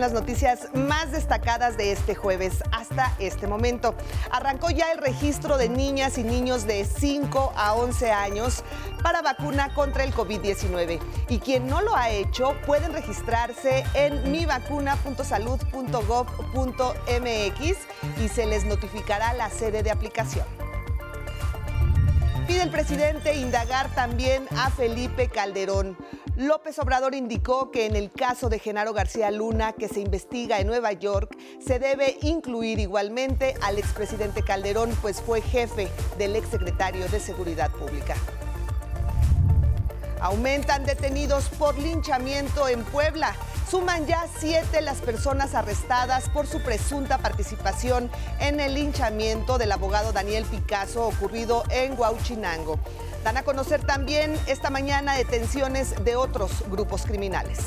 las noticias más destacadas de este jueves hasta este momento. Arrancó ya el registro de niñas y niños de 5 a 11 años para vacuna contra el COVID-19. Y quien no lo ha hecho pueden registrarse en mivacuna.salud.gov.mx y se les notificará la sede de aplicación. Pide el presidente indagar también a Felipe Calderón. López Obrador indicó que en el caso de Genaro García Luna, que se investiga en Nueva York, se debe incluir igualmente al expresidente Calderón, pues fue jefe del exsecretario de Seguridad Pública. Aumentan detenidos por linchamiento en Puebla. Suman ya siete las personas arrestadas por su presunta participación en el linchamiento del abogado Daniel Picasso ocurrido en Huauchinango. Dan a conocer también esta mañana detenciones de otros grupos criminales.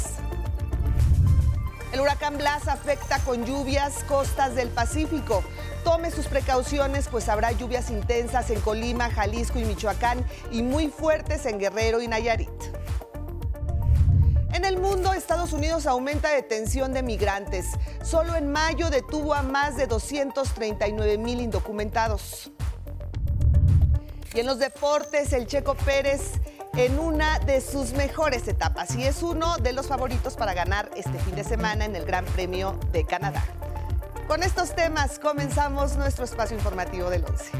El huracán Blas afecta con lluvias costas del Pacífico. Tome sus precauciones, pues habrá lluvias intensas en Colima, Jalisco y Michoacán y muy fuertes en Guerrero y Nayarit. En el mundo, Estados Unidos aumenta detención de migrantes. Solo en mayo detuvo a más de 239 mil indocumentados. Y en los deportes, el Checo Pérez en una de sus mejores etapas y es uno de los favoritos para ganar este fin de semana en el Gran Premio de Canadá. Con estos temas comenzamos nuestro espacio informativo del 11.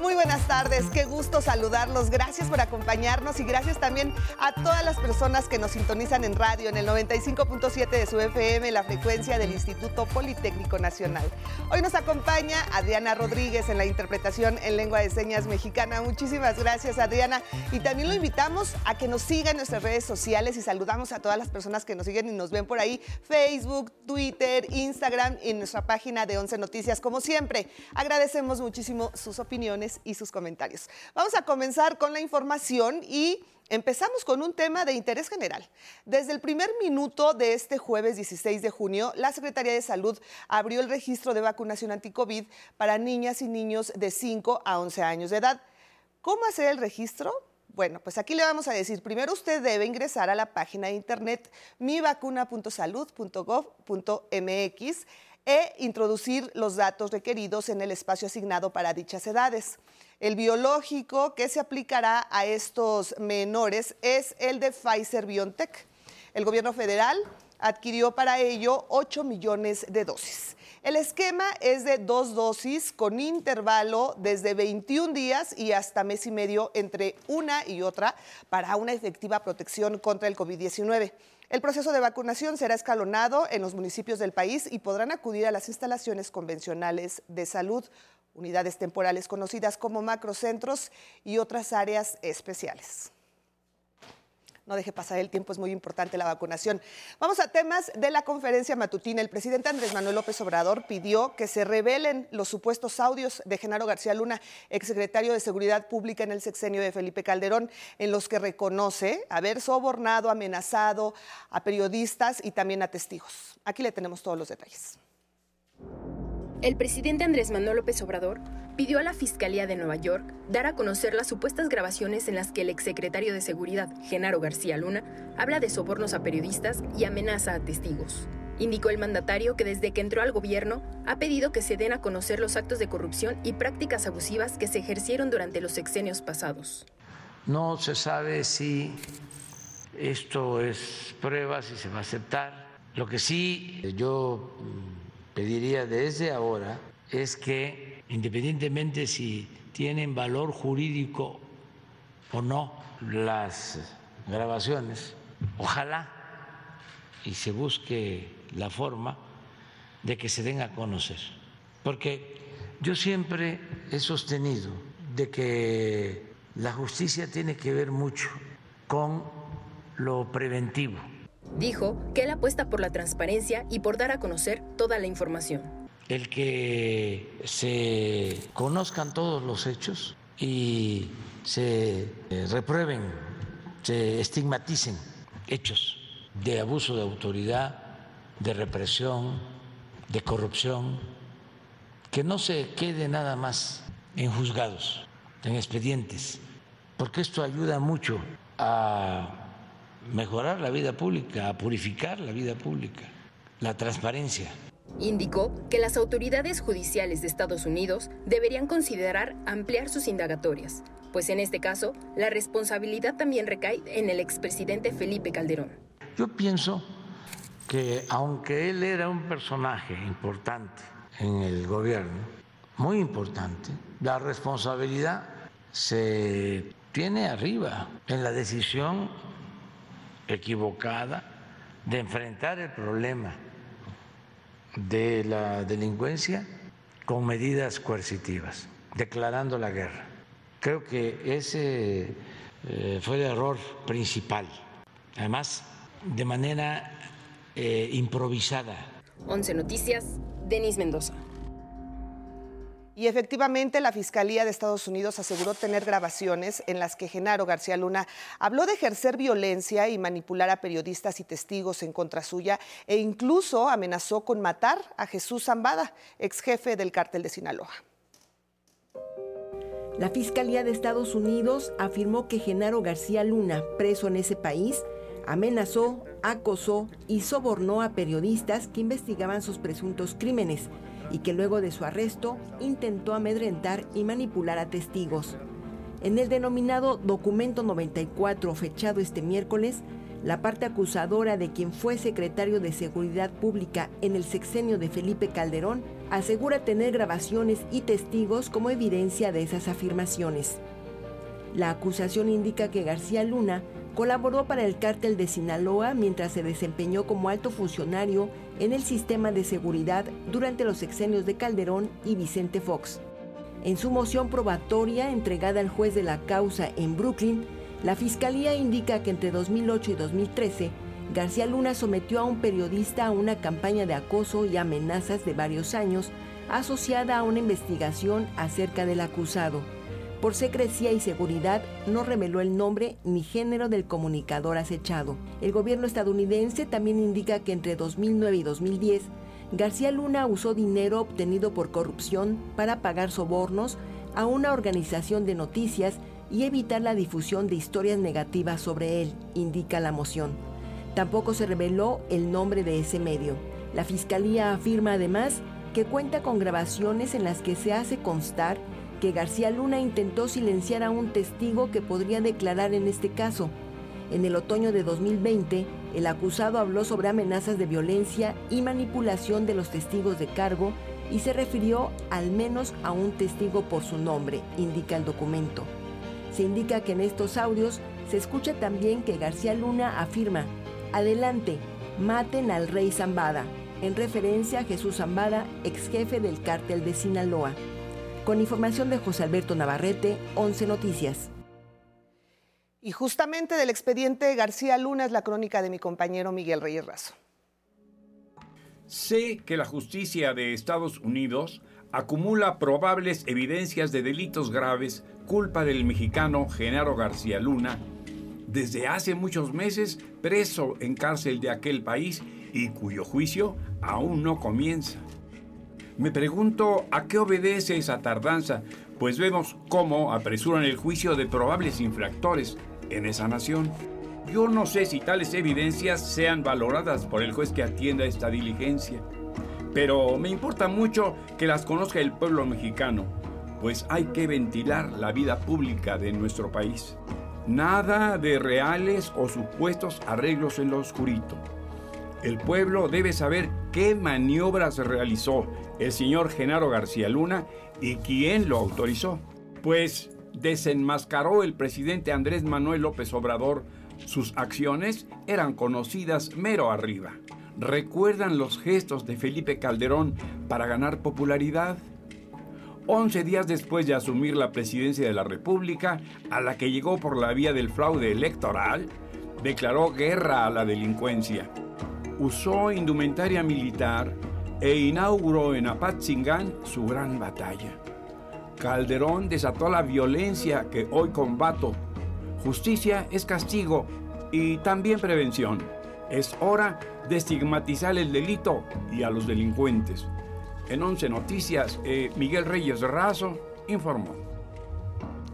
Muy buenas tardes, qué gusto saludarlos. Gracias por acompañarnos y gracias también a todas las personas que nos sintonizan en radio en el 95.7 de su FM, la frecuencia del Instituto Politécnico Nacional. Hoy nos acompaña Adriana Rodríguez en la interpretación en lengua de señas mexicana. Muchísimas gracias, Adriana. Y también lo invitamos a que nos siga en nuestras redes sociales y saludamos a todas las personas que nos siguen y nos ven por ahí, Facebook, Twitter, Instagram y nuestra página de 11 Noticias. Como siempre, agradecemos muchísimo sus opiniones y sus comentarios. Vamos a comenzar con la información y Empezamos con un tema de interés general. Desde el primer minuto de este jueves 16 de junio, la Secretaría de Salud abrió el registro de vacunación anti-COVID para niñas y niños de 5 a 11 años de edad. ¿Cómo hacer el registro? Bueno, pues aquí le vamos a decir, primero usted debe ingresar a la página de internet mivacuna.salud.gov.mx e introducir los datos requeridos en el espacio asignado para dichas edades. El biológico que se aplicará a estos menores es el de Pfizer BioNTech. El gobierno federal adquirió para ello 8 millones de dosis. El esquema es de dos dosis con intervalo desde 21 días y hasta mes y medio entre una y otra para una efectiva protección contra el COVID-19. El proceso de vacunación será escalonado en los municipios del país y podrán acudir a las instalaciones convencionales de salud, unidades temporales conocidas como macrocentros y otras áreas especiales no deje pasar el tiempo, es muy importante la vacunación. Vamos a temas de la conferencia matutina. El presidente Andrés Manuel López Obrador pidió que se revelen los supuestos audios de Genaro García Luna, exsecretario de Seguridad Pública en el sexenio de Felipe Calderón, en los que reconoce haber sobornado, amenazado a periodistas y también a testigos. Aquí le tenemos todos los detalles. El presidente Andrés Manuel López Obrador pidió a la Fiscalía de Nueva York dar a conocer las supuestas grabaciones en las que el exsecretario de Seguridad, Genaro García Luna, habla de sobornos a periodistas y amenaza a testigos. Indicó el mandatario que desde que entró al gobierno ha pedido que se den a conocer los actos de corrupción y prácticas abusivas que se ejercieron durante los sexenios pasados. No se sabe si esto es prueba, si se va a aceptar. Lo que sí yo pediría desde ahora es que, independientemente si tienen valor jurídico o no las grabaciones, ojalá y se busque la forma de que se den a conocer. Porque yo siempre he sostenido de que la justicia tiene que ver mucho con lo preventivo Dijo que él apuesta por la transparencia y por dar a conocer toda la información. El que se conozcan todos los hechos y se eh, reprueben, se estigmaticen hechos de abuso de autoridad, de represión, de corrupción, que no se quede nada más en juzgados, en expedientes, porque esto ayuda mucho a mejorar la vida pública, a purificar la vida pública, la transparencia. Indicó que las autoridades judiciales de Estados Unidos deberían considerar ampliar sus indagatorias, pues en este caso la responsabilidad también recae en el expresidente Felipe Calderón. Yo pienso que aunque él era un personaje importante en el gobierno, muy importante, la responsabilidad se tiene arriba en la decisión equivocada de enfrentar el problema de la delincuencia con medidas coercitivas, declarando la guerra. Creo que ese eh, fue el error principal. Además, de manera eh, improvisada. 11 Noticias, Denis Mendoza. Y efectivamente, la Fiscalía de Estados Unidos aseguró tener grabaciones en las que Genaro García Luna habló de ejercer violencia y manipular a periodistas y testigos en contra suya e incluso amenazó con matar a Jesús Zambada, ex jefe del cártel de Sinaloa. La Fiscalía de Estados Unidos afirmó que Genaro García Luna, preso en ese país, amenazó, acosó y sobornó a periodistas que investigaban sus presuntos crímenes y que luego de su arresto intentó amedrentar y manipular a testigos. En el denominado Documento 94, fechado este miércoles, la parte acusadora de quien fue secretario de Seguridad Pública en el sexenio de Felipe Calderón asegura tener grabaciones y testigos como evidencia de esas afirmaciones. La acusación indica que García Luna colaboró para el cártel de Sinaloa mientras se desempeñó como alto funcionario en el sistema de seguridad durante los sexenios de Calderón y Vicente Fox. En su moción probatoria entregada al juez de la causa en Brooklyn, la Fiscalía indica que entre 2008 y 2013, García Luna sometió a un periodista a una campaña de acoso y amenazas de varios años asociada a una investigación acerca del acusado. Por secrecía y seguridad, no reveló el nombre ni género del comunicador acechado. El gobierno estadounidense también indica que entre 2009 y 2010, García Luna usó dinero obtenido por corrupción para pagar sobornos a una organización de noticias y evitar la difusión de historias negativas sobre él, indica la moción. Tampoco se reveló el nombre de ese medio. La Fiscalía afirma además que cuenta con grabaciones en las que se hace constar que García Luna intentó silenciar a un testigo que podría declarar en este caso. En el otoño de 2020, el acusado habló sobre amenazas de violencia y manipulación de los testigos de cargo y se refirió al menos a un testigo por su nombre, indica el documento. Se indica que en estos audios se escucha también que García Luna afirma, adelante, maten al rey Zambada, en referencia a Jesús Zambada, ex jefe del cártel de Sinaloa. Con información de José Alberto Navarrete, 11 Noticias. Y justamente del expediente García Luna es la crónica de mi compañero Miguel Reyes Razo. Sé que la justicia de Estados Unidos acumula probables evidencias de delitos graves culpa del mexicano Genaro García Luna, desde hace muchos meses preso en cárcel de aquel país y cuyo juicio aún no comienza. Me pregunto a qué obedece esa tardanza, pues vemos cómo apresuran el juicio de probables infractores en esa nación. Yo no sé si tales evidencias sean valoradas por el juez que atienda esta diligencia, pero me importa mucho que las conozca el pueblo mexicano, pues hay que ventilar la vida pública de nuestro país. Nada de reales o supuestos arreglos en lo oscurito. El pueblo debe saber qué maniobras realizó el señor Genaro García Luna y quién lo autorizó. Pues desenmascaró el presidente Andrés Manuel López Obrador, sus acciones eran conocidas mero arriba. ¿Recuerdan los gestos de Felipe Calderón para ganar popularidad? Once días después de asumir la presidencia de la República, a la que llegó por la vía del fraude electoral, declaró guerra a la delincuencia usó indumentaria militar e inauguró en Apatzingán su gran batalla. Calderón desató la violencia que hoy combato. Justicia es castigo y también prevención. Es hora de estigmatizar el delito y a los delincuentes. En 11 Noticias, eh, Miguel Reyes Razo informó.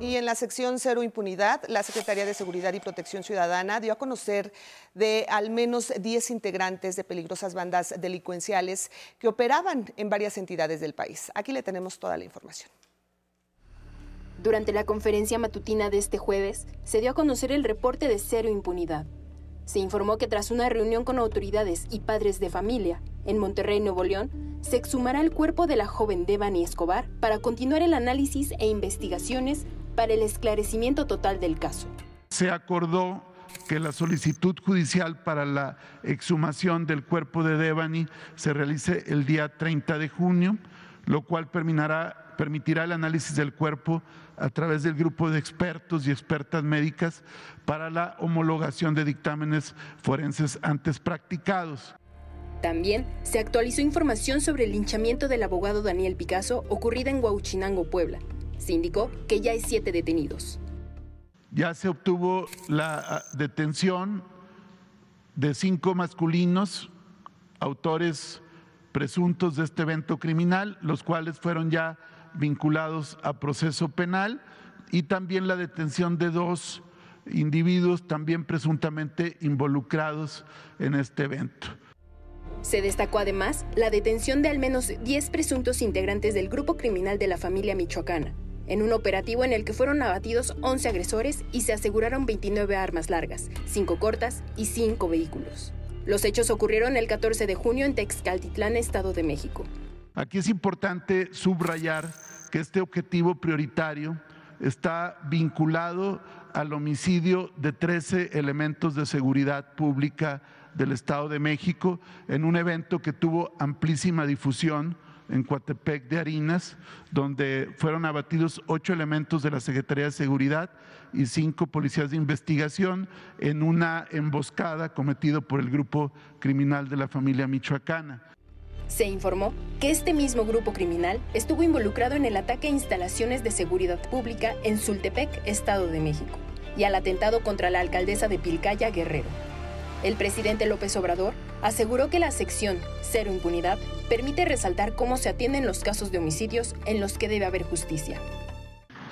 Y en la sección Cero Impunidad, la Secretaría de Seguridad y Protección Ciudadana dio a conocer de al menos 10 integrantes de peligrosas bandas delincuenciales que operaban en varias entidades del país. Aquí le tenemos toda la información. Durante la conferencia matutina de este jueves, se dio a conocer el reporte de Cero Impunidad. Se informó que tras una reunión con autoridades y padres de familia en Monterrey, Nuevo León, se exhumará el cuerpo de la joven Devani Escobar para continuar el análisis e investigaciones para el esclarecimiento total del caso. Se acordó que la solicitud judicial para la exhumación del cuerpo de Devani se realice el día 30 de junio, lo cual permitirá el análisis del cuerpo a través del grupo de expertos y expertas médicas para la homologación de dictámenes forenses antes practicados. También se actualizó información sobre el linchamiento del abogado Daniel Picasso ocurrida en Huauchinango, Puebla, se indicó que ya hay siete detenidos. Ya se obtuvo la ah, detención de cinco masculinos, autores presuntos de este evento criminal, los cuales fueron ya vinculados a proceso penal, y también la detención de dos individuos también presuntamente involucrados en este evento. Se destacó además la detención de al menos 10 presuntos integrantes del grupo criminal de la familia michoacana, en un operativo en el que fueron abatidos 11 agresores y se aseguraron 29 armas largas, 5 cortas y 5 vehículos. Los hechos ocurrieron el 14 de junio en Texcaltitlán, Estado de México. Aquí es importante subrayar que este objetivo prioritario está vinculado al homicidio de 13 elementos de seguridad pública del Estado de México en un evento que tuvo amplísima difusión en Coatepec de Harinas, donde fueron abatidos ocho elementos de la Secretaría de Seguridad y cinco policías de investigación en una emboscada cometida por el grupo criminal de la familia michoacana. Se informó que este mismo grupo criminal estuvo involucrado en el ataque a instalaciones de seguridad pública en Sultepec, Estado de México, y al atentado contra la alcaldesa de Pilcaya, Guerrero. El presidente López Obrador aseguró que la sección Cero Impunidad permite resaltar cómo se atienden los casos de homicidios en los que debe haber justicia.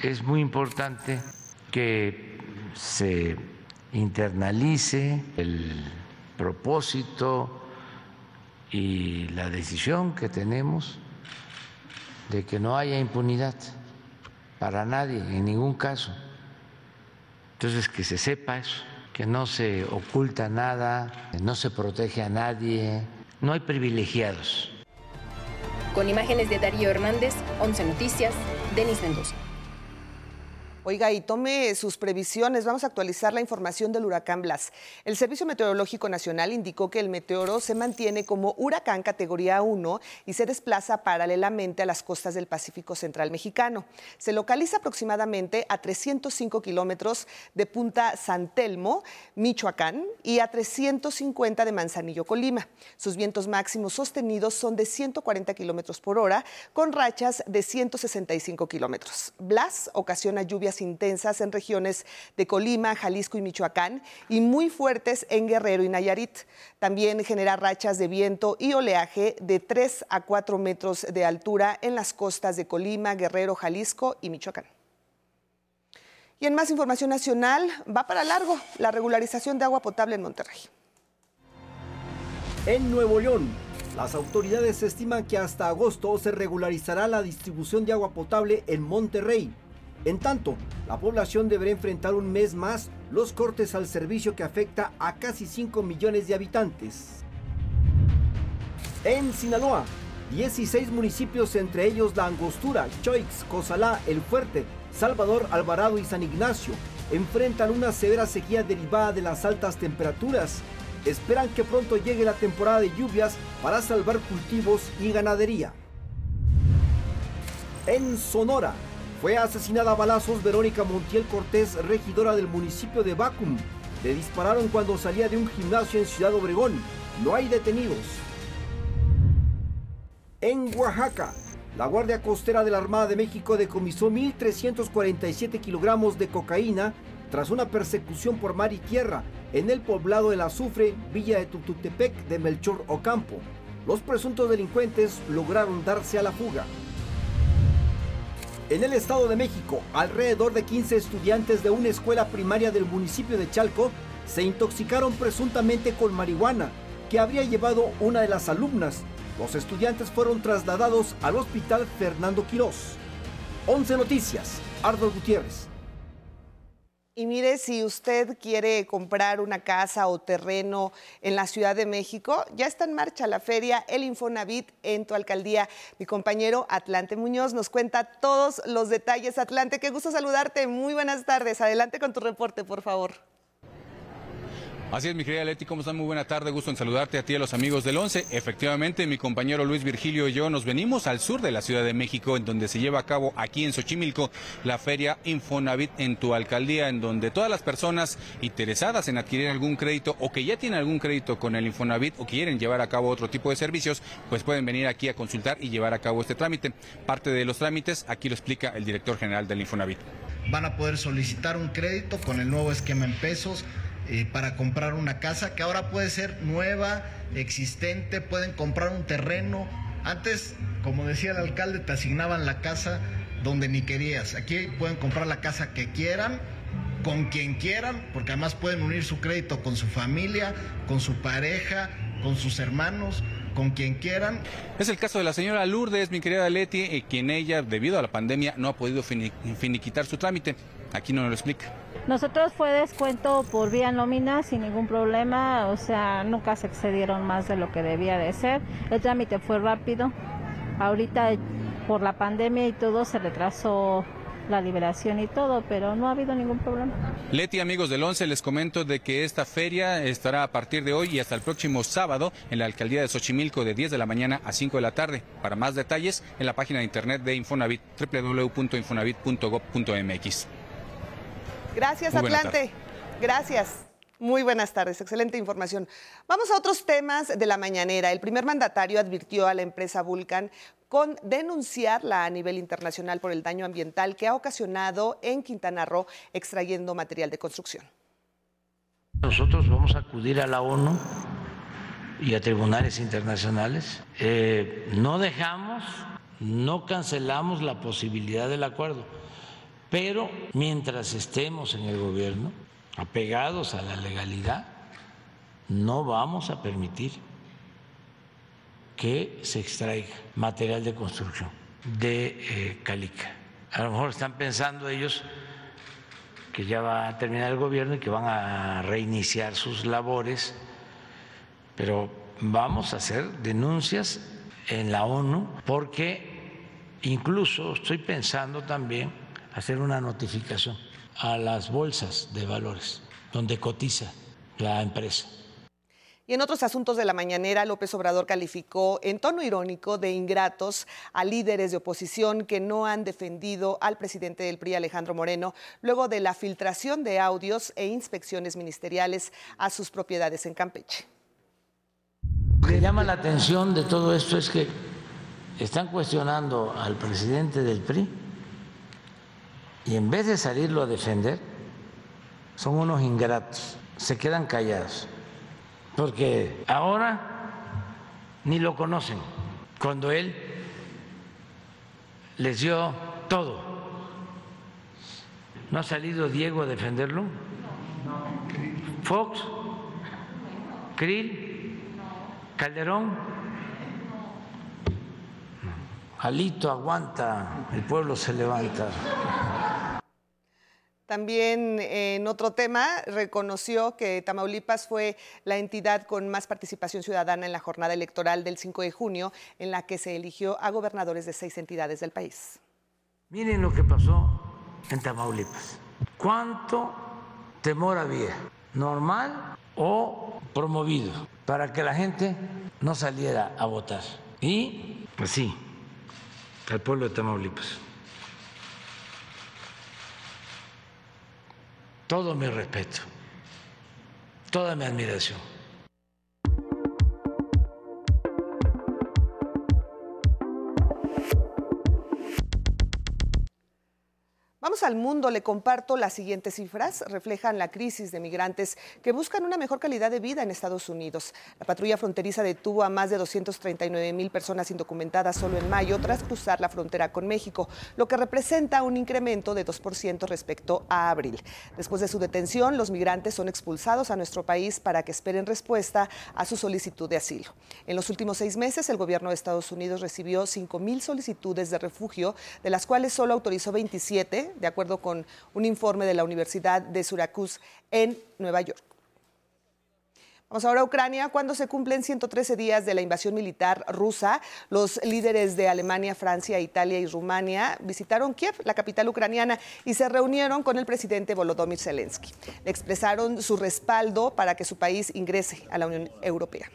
Es muy importante que se internalice el propósito y la decisión que tenemos de que no haya impunidad para nadie, en ningún caso. Entonces, que se sepa eso que no se oculta nada, no se protege a nadie, no hay privilegiados. Con imágenes de Darío Hernández, 11 Noticias, Denis Mendoza. Oiga, y tome sus previsiones. Vamos a actualizar la información del huracán Blas. El Servicio Meteorológico Nacional indicó que el meteoro se mantiene como huracán categoría 1 y se desplaza paralelamente a las costas del Pacífico Central mexicano. Se localiza aproximadamente a 305 kilómetros de Punta San Telmo, Michoacán, y a 350 de Manzanillo, Colima. Sus vientos máximos sostenidos son de 140 kilómetros por hora, con rachas de 165 kilómetros. Blas ocasiona lluvias intensas en regiones de Colima, Jalisco y Michoacán y muy fuertes en Guerrero y Nayarit. También genera rachas de viento y oleaje de 3 a 4 metros de altura en las costas de Colima, Guerrero, Jalisco y Michoacán. Y en más información nacional, va para largo la regularización de agua potable en Monterrey. En Nuevo León, las autoridades estiman que hasta agosto se regularizará la distribución de agua potable en Monterrey. En tanto, la población deberá enfrentar un mes más los cortes al servicio que afecta a casi 5 millones de habitantes. En Sinaloa, 16 municipios, entre ellos La Angostura, Choix, Cozalá, El Fuerte, Salvador, Alvarado y San Ignacio, enfrentan una severa sequía derivada de las altas temperaturas. Esperan que pronto llegue la temporada de lluvias para salvar cultivos y ganadería. En Sonora, fue asesinada a balazos Verónica Montiel Cortés, regidora del municipio de Bacum. Le dispararon cuando salía de un gimnasio en Ciudad Obregón. No hay detenidos. En Oaxaca, la Guardia Costera de la Armada de México decomisó 1.347 kilogramos de cocaína tras una persecución por mar y tierra en el poblado del Azufre, Villa de Tututepec de Melchor Ocampo. Los presuntos delincuentes lograron darse a la fuga. En el Estado de México, alrededor de 15 estudiantes de una escuela primaria del municipio de Chalco se intoxicaron presuntamente con marihuana que habría llevado una de las alumnas. Los estudiantes fueron trasladados al hospital Fernando Quirós. 11 Noticias, Ardo Gutiérrez. Y mire, si usted quiere comprar una casa o terreno en la Ciudad de México, ya está en marcha la feria El Infonavit en tu alcaldía. Mi compañero Atlante Muñoz nos cuenta todos los detalles. Atlante, qué gusto saludarte. Muy buenas tardes. Adelante con tu reporte, por favor. Así es, mi querida Leti, ¿cómo están? Muy buena tarde, gusto en saludarte a ti y a los amigos del 11. Efectivamente, mi compañero Luis Virgilio y yo nos venimos al sur de la Ciudad de México, en donde se lleva a cabo aquí en Xochimilco la feria Infonavit en tu alcaldía, en donde todas las personas interesadas en adquirir algún crédito o que ya tienen algún crédito con el Infonavit o quieren llevar a cabo otro tipo de servicios, pues pueden venir aquí a consultar y llevar a cabo este trámite. Parte de los trámites aquí lo explica el director general del Infonavit. Van a poder solicitar un crédito con el nuevo esquema en pesos eh, para comprar una casa que ahora puede ser nueva, existente, pueden comprar un terreno. Antes, como decía el alcalde, te asignaban la casa donde ni querías. Aquí pueden comprar la casa que quieran, con quien quieran, porque además pueden unir su crédito con su familia, con su pareja, con sus hermanos con quien quieran. Es el caso de la señora Lourdes, mi querida Leti, eh, quien ella, debido a la pandemia, no ha podido finiquitar su trámite. Aquí no nos lo explica. Nosotros fue descuento por vía nómina sin ningún problema, o sea, nunca se excedieron más de lo que debía de ser. El trámite fue rápido. Ahorita por la pandemia y todo se retrasó la liberación y todo, pero no ha habido ningún problema. Leti, amigos del 11, les comento de que esta feria estará a partir de hoy y hasta el próximo sábado en la alcaldía de Xochimilco de 10 de la mañana a 5 de la tarde. Para más detalles, en la página de internet de Infonavit, www.infonavit.gov.mx. Gracias, Atlante. Gracias. Muy buenas tardes, excelente información. Vamos a otros temas de la mañanera. El primer mandatario advirtió a la empresa Vulcan con denunciarla a nivel internacional por el daño ambiental que ha ocasionado en Quintana Roo extrayendo material de construcción. Nosotros vamos a acudir a la ONU y a tribunales internacionales. Eh, no dejamos, no cancelamos la posibilidad del acuerdo pero mientras estemos en el gobierno, apegados a la legalidad, no vamos a permitir que se extraiga material de construcción de eh, Calica. A lo mejor están pensando ellos que ya va a terminar el gobierno y que van a reiniciar sus labores, pero vamos a hacer denuncias en la ONU porque incluso estoy pensando también hacer una notificación a las bolsas de valores donde cotiza la empresa. Y en otros asuntos de la mañanera, López Obrador calificó en tono irónico de ingratos a líderes de oposición que no han defendido al presidente del PRI, Alejandro Moreno, luego de la filtración de audios e inspecciones ministeriales a sus propiedades en Campeche. Lo que llama la atención de todo esto es que están cuestionando al presidente del PRI y en vez de salirlo a defender, son unos ingratos, se quedan callados, porque ahora ni lo conocen, cuando él les dio todo. ¿No ha salido Diego a defenderlo? ¿Fox? ¿Krill? ¿Calderón? Alito aguanta, el pueblo se levanta. También en otro tema reconoció que Tamaulipas fue la entidad con más participación ciudadana en la jornada electoral del 5 de junio, en la que se eligió a gobernadores de seis entidades del país. Miren lo que pasó en Tamaulipas. ¿Cuánto temor había? ¿Normal o promovido? Para que la gente no saliera a votar. Y, pues sí, al pueblo de Tamaulipas. Todo mi respeto, toda mi admiración. Vamos al mundo, le comparto las siguientes cifras. Reflejan la crisis de migrantes que buscan una mejor calidad de vida en Estados Unidos. La patrulla fronteriza detuvo a más de 239 mil personas indocumentadas solo en mayo tras cruzar la frontera con México, lo que representa un incremento de 2% respecto a abril. Después de su detención, los migrantes son expulsados a nuestro país para que esperen respuesta a su solicitud de asilo. En los últimos seis meses, el gobierno de Estados Unidos recibió 5 mil solicitudes de refugio, de las cuales solo autorizó 27, de acuerdo con un informe de la Universidad de Syracuse en Nueva York. Vamos ahora a Ucrania. Cuando se cumplen 113 días de la invasión militar rusa, los líderes de Alemania, Francia, Italia y Rumania visitaron Kiev, la capital ucraniana, y se reunieron con el presidente Volodymyr Zelensky. Le expresaron su respaldo para que su país ingrese a la Unión Europea.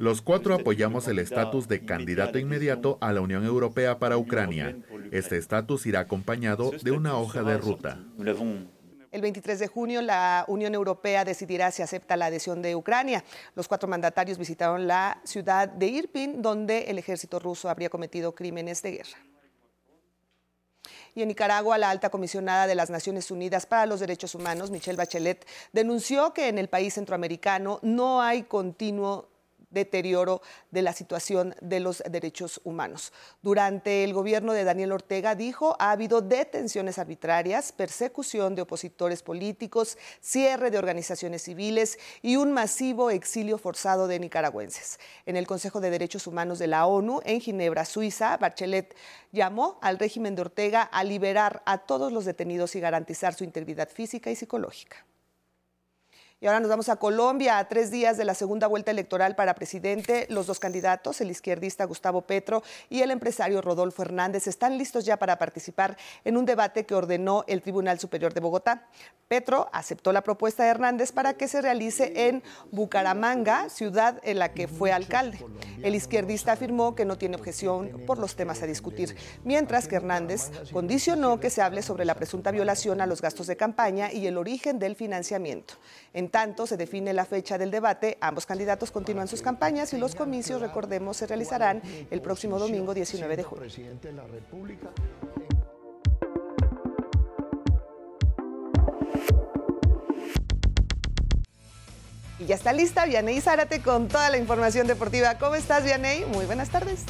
Los cuatro apoyamos el estatus de candidato inmediato a la Unión Europea para Ucrania. Este estatus irá acompañado de una hoja de ruta. El 23 de junio la Unión Europea decidirá si acepta la adhesión de Ucrania. Los cuatro mandatarios visitaron la ciudad de Irpin, donde el ejército ruso habría cometido crímenes de guerra. Y en Nicaragua, la alta comisionada de las Naciones Unidas para los Derechos Humanos, Michelle Bachelet, denunció que en el país centroamericano no hay continuo deterioro de la situación de los derechos humanos. Durante el gobierno de Daniel Ortega dijo, ha habido detenciones arbitrarias, persecución de opositores políticos, cierre de organizaciones civiles y un masivo exilio forzado de nicaragüenses. En el Consejo de Derechos Humanos de la ONU, en Ginebra, Suiza, Bachelet llamó al régimen de Ortega a liberar a todos los detenidos y garantizar su integridad física y psicológica. Y ahora nos vamos a Colombia, a tres días de la segunda vuelta electoral para presidente. Los dos candidatos, el izquierdista Gustavo Petro y el empresario Rodolfo Hernández, están listos ya para participar en un debate que ordenó el Tribunal Superior de Bogotá. Petro aceptó la propuesta de Hernández para que se realice en Bucaramanga, ciudad en la que fue alcalde. El izquierdista afirmó que no tiene objeción por los temas a discutir, mientras que Hernández condicionó que se hable sobre la presunta violación a los gastos de campaña y el origen del financiamiento. En tanto se define la fecha del debate, ambos candidatos continúan sus campañas y los comicios, recordemos, se realizarán el próximo domingo 19 de junio. Y ya está lista Vianey Zárate con toda la información deportiva. ¿Cómo estás, Vianey? Muy buenas tardes.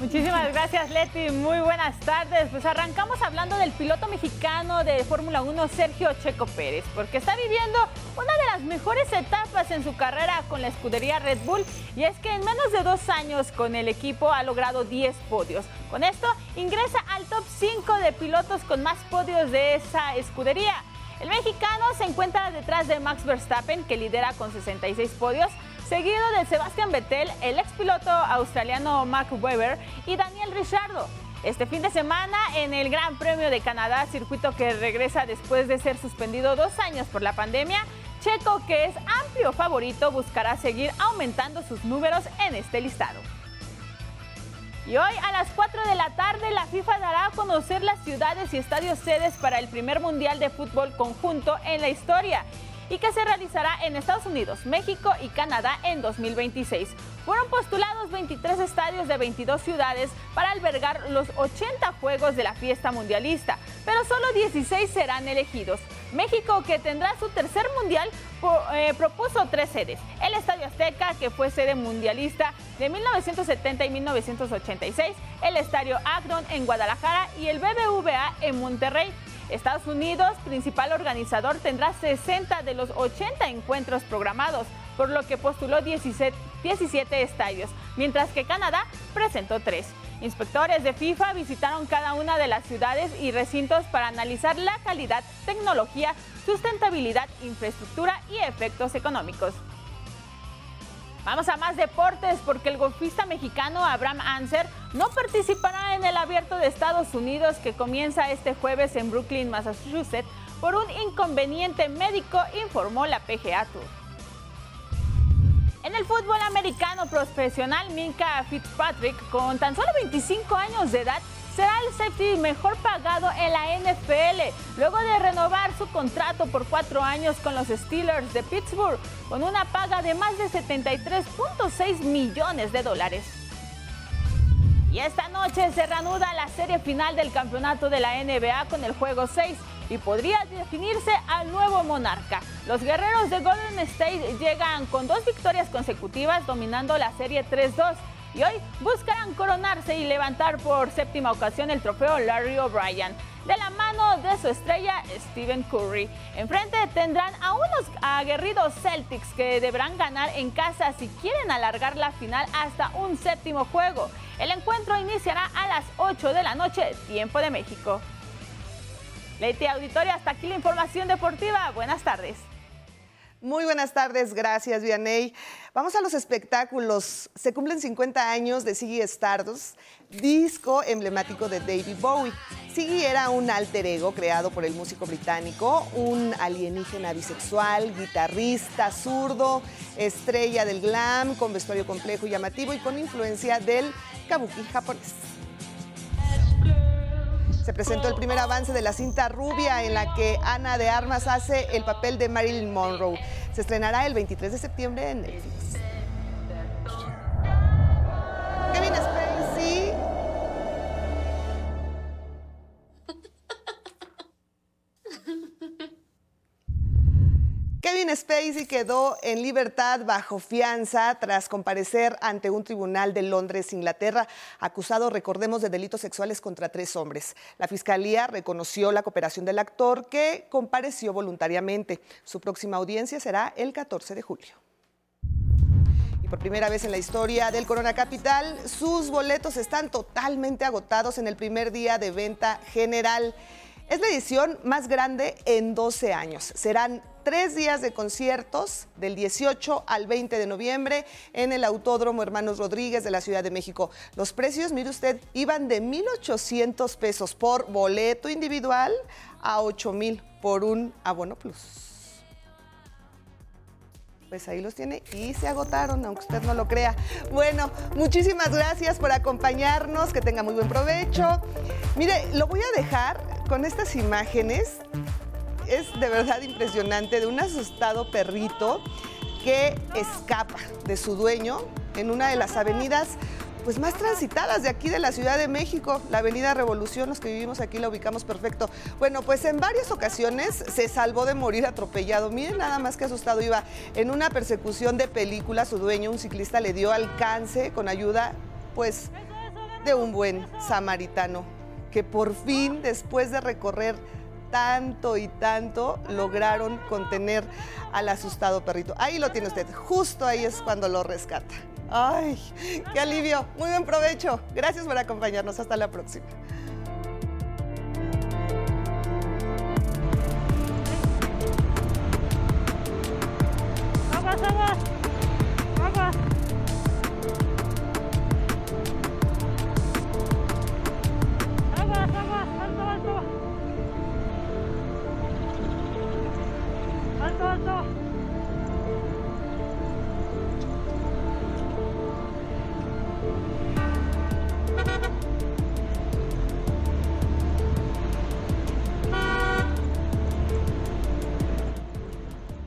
Muchísimas gracias, Leti. Muy buenas tardes. Pues arrancamos hablando del piloto mexicano de Fórmula 1, Sergio Checo Pérez, porque está viviendo una de las mejores etapas en su carrera con la escudería Red Bull. Y es que en menos de dos años con el equipo ha logrado 10 podios. Con esto ingresa al top 5 de pilotos con más podios de esa escudería. El mexicano se encuentra detrás de Max Verstappen, que lidera con 66 podios, seguido de Sebastian Vettel, el expiloto australiano Mark Webber y Daniel Ricciardo. Este fin de semana en el Gran Premio de Canadá, circuito que regresa después de ser suspendido dos años por la pandemia, Checo, que es amplio favorito, buscará seguir aumentando sus números en este listado. Y hoy a las 4 de la tarde la FIFA dará a conocer las ciudades y estadios sedes para el primer Mundial de Fútbol Conjunto en la historia y que se realizará en Estados Unidos, México y Canadá en 2026. Fueron postulados 23 estadios de 22 ciudades para albergar los 80 juegos de la fiesta mundialista, pero solo 16 serán elegidos. México, que tendrá su tercer mundial, eh, propuso tres sedes. El Estadio Azteca, que fue sede mundialista de 1970 y 1986, el Estadio Akron en Guadalajara y el BBVA en Monterrey. Estados Unidos, principal organizador, tendrá 60 de los 80 encuentros programados, por lo que postuló 17, 17 estadios, mientras que Canadá presentó 3. Inspectores de FIFA visitaron cada una de las ciudades y recintos para analizar la calidad, tecnología, sustentabilidad, infraestructura y efectos económicos. Vamos a más deportes porque el golfista mexicano Abraham Anser no participará en el abierto de Estados Unidos que comienza este jueves en Brooklyn, Massachusetts, por un inconveniente médico, informó la PGA Tour. En el fútbol americano profesional, Minka Fitzpatrick, con tan solo 25 años de edad, será el safety mejor pagado en la NFL, luego de renovar su contrato por cuatro años con los Steelers de Pittsburgh, con una paga de más de 73.6 millones de dólares. Y esta noche se reanuda la serie final del campeonato de la NBA con el juego 6 y podría definirse al nuevo monarca. Los guerreros de Golden State llegan con dos victorias consecutivas dominando la serie 3-2 y hoy buscarán coronarse y levantar por séptima ocasión el trofeo Larry O'Brien de la mano de su estrella Stephen Curry. Enfrente tendrán a unos aguerridos Celtics que deberán ganar en casa si quieren alargar la final hasta un séptimo juego. El encuentro iniciará a las 8 de la noche, tiempo de México. Leti Auditoria, hasta aquí la información deportiva. Buenas tardes. Muy buenas tardes, gracias Vianey. Vamos a los espectáculos. Se cumplen 50 años de Siggy Stardust, disco emblemático de David Bowie. Siggy era un alter ego creado por el músico británico, un alienígena bisexual, guitarrista, zurdo, estrella del glam, con vestuario complejo y llamativo y con influencia del kabuki japonés. Se presentó el primer avance de la cinta Rubia en la que Ana de Armas hace el papel de Marilyn Monroe. Se estrenará el 23 de septiembre en Netflix. Kevin Spacey quedó en libertad bajo fianza tras comparecer ante un tribunal de Londres, Inglaterra, acusado, recordemos, de delitos sexuales contra tres hombres. La fiscalía reconoció la cooperación del actor que compareció voluntariamente. Su próxima audiencia será el 14 de julio. Y por primera vez en la historia del Corona Capital, sus boletos están totalmente agotados en el primer día de venta general. Es la edición más grande en 12 años. Serán tres días de conciertos del 18 al 20 de noviembre en el Autódromo Hermanos Rodríguez de la Ciudad de México. Los precios, mire usted, iban de 1.800 pesos por boleto individual a 8.000 por un abono plus. Pues ahí los tiene y se agotaron, aunque usted no lo crea. Bueno, muchísimas gracias por acompañarnos, que tenga muy buen provecho. Mire, lo voy a dejar con estas imágenes es de verdad impresionante de un asustado perrito que escapa de su dueño en una de las avenidas pues más transitadas de aquí de la Ciudad de México, la Avenida Revolución, los que vivimos aquí la ubicamos perfecto. Bueno, pues en varias ocasiones se salvó de morir atropellado. Miren nada más que asustado iba. En una persecución de película, su dueño, un ciclista, le dio alcance con ayuda, pues, de un buen samaritano que por fin, después de recorrer tanto y tanto, lograron contener al asustado perrito. Ahí lo tiene usted, justo ahí es cuando lo rescata. ¡Ay, qué alivio! Muy buen provecho. Gracias por acompañarnos. Hasta la próxima.